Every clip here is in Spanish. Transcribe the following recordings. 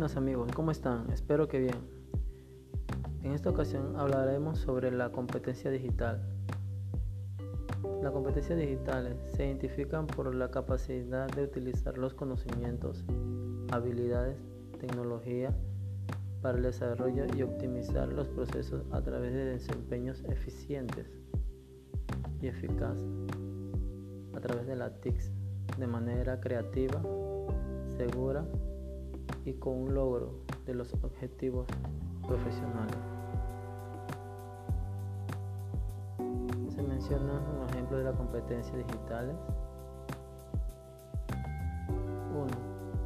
buenas amigos, ¿cómo están? Espero que bien. En esta ocasión hablaremos sobre la competencia digital. Las competencias digitales se identifican por la capacidad de utilizar los conocimientos, habilidades, tecnología para el desarrollo y optimizar los procesos a través de desempeños eficientes y eficaces a través de la TICS de manera creativa, segura y con un logro de los objetivos profesionales. Se mencionan un ejemplo de la competencia digitales. 1.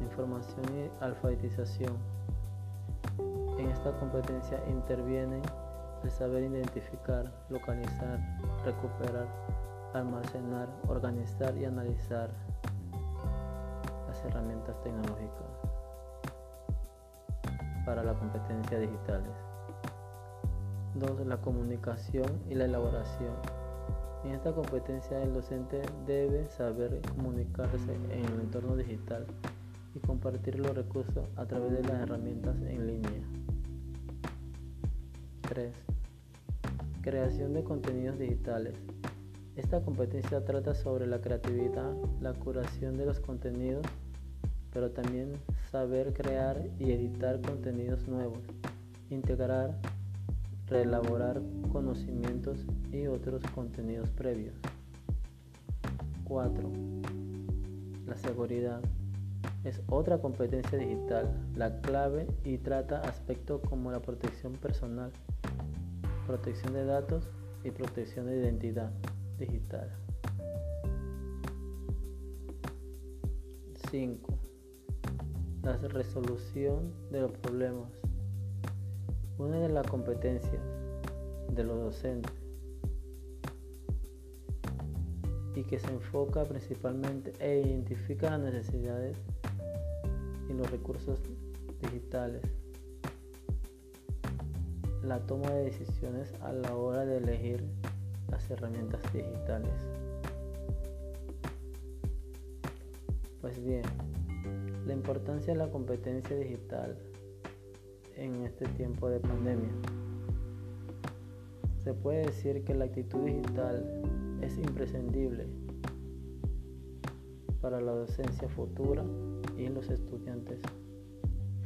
Información y alfabetización. En esta competencia intervienen el saber identificar, localizar, recuperar, almacenar, organizar y analizar las herramientas tecnológicas para la competencia digitales. 2. La comunicación y la elaboración. En esta competencia el docente debe saber comunicarse en el entorno digital y compartir los recursos a través de las herramientas en línea. 3. Creación de contenidos digitales. Esta competencia trata sobre la creatividad, la curación de los contenidos, pero también saber crear y editar contenidos nuevos, integrar, reelaborar conocimientos y otros contenidos previos. 4. La seguridad es otra competencia digital, la clave y trata aspectos como la protección personal, protección de datos y protección de identidad digital. 5 la resolución de los problemas. Una de las competencias de los docentes y que se enfoca principalmente e identifica las necesidades y los recursos digitales. La toma de decisiones a la hora de elegir las herramientas digitales. Pues bien, la importancia de la competencia digital en este tiempo de pandemia. Se puede decir que la actitud digital es imprescindible para la docencia futura y los estudiantes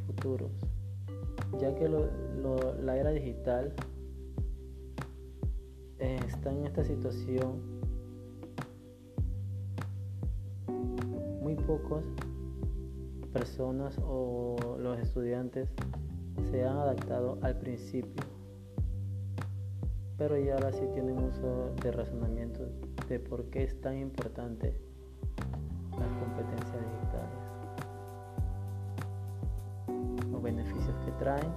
futuros, ya que la era digital está en esta situación muy pocos personas o los estudiantes se han adaptado al principio, pero ya ahora sí tienen uso de razonamiento de por qué es tan importante las competencias digitales, los beneficios que traen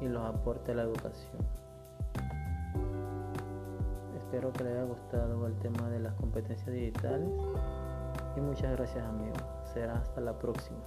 y los aportes a la educación. Espero que les haya gustado el tema de las competencias digitales y muchas gracias amigos. Será hasta la próxima.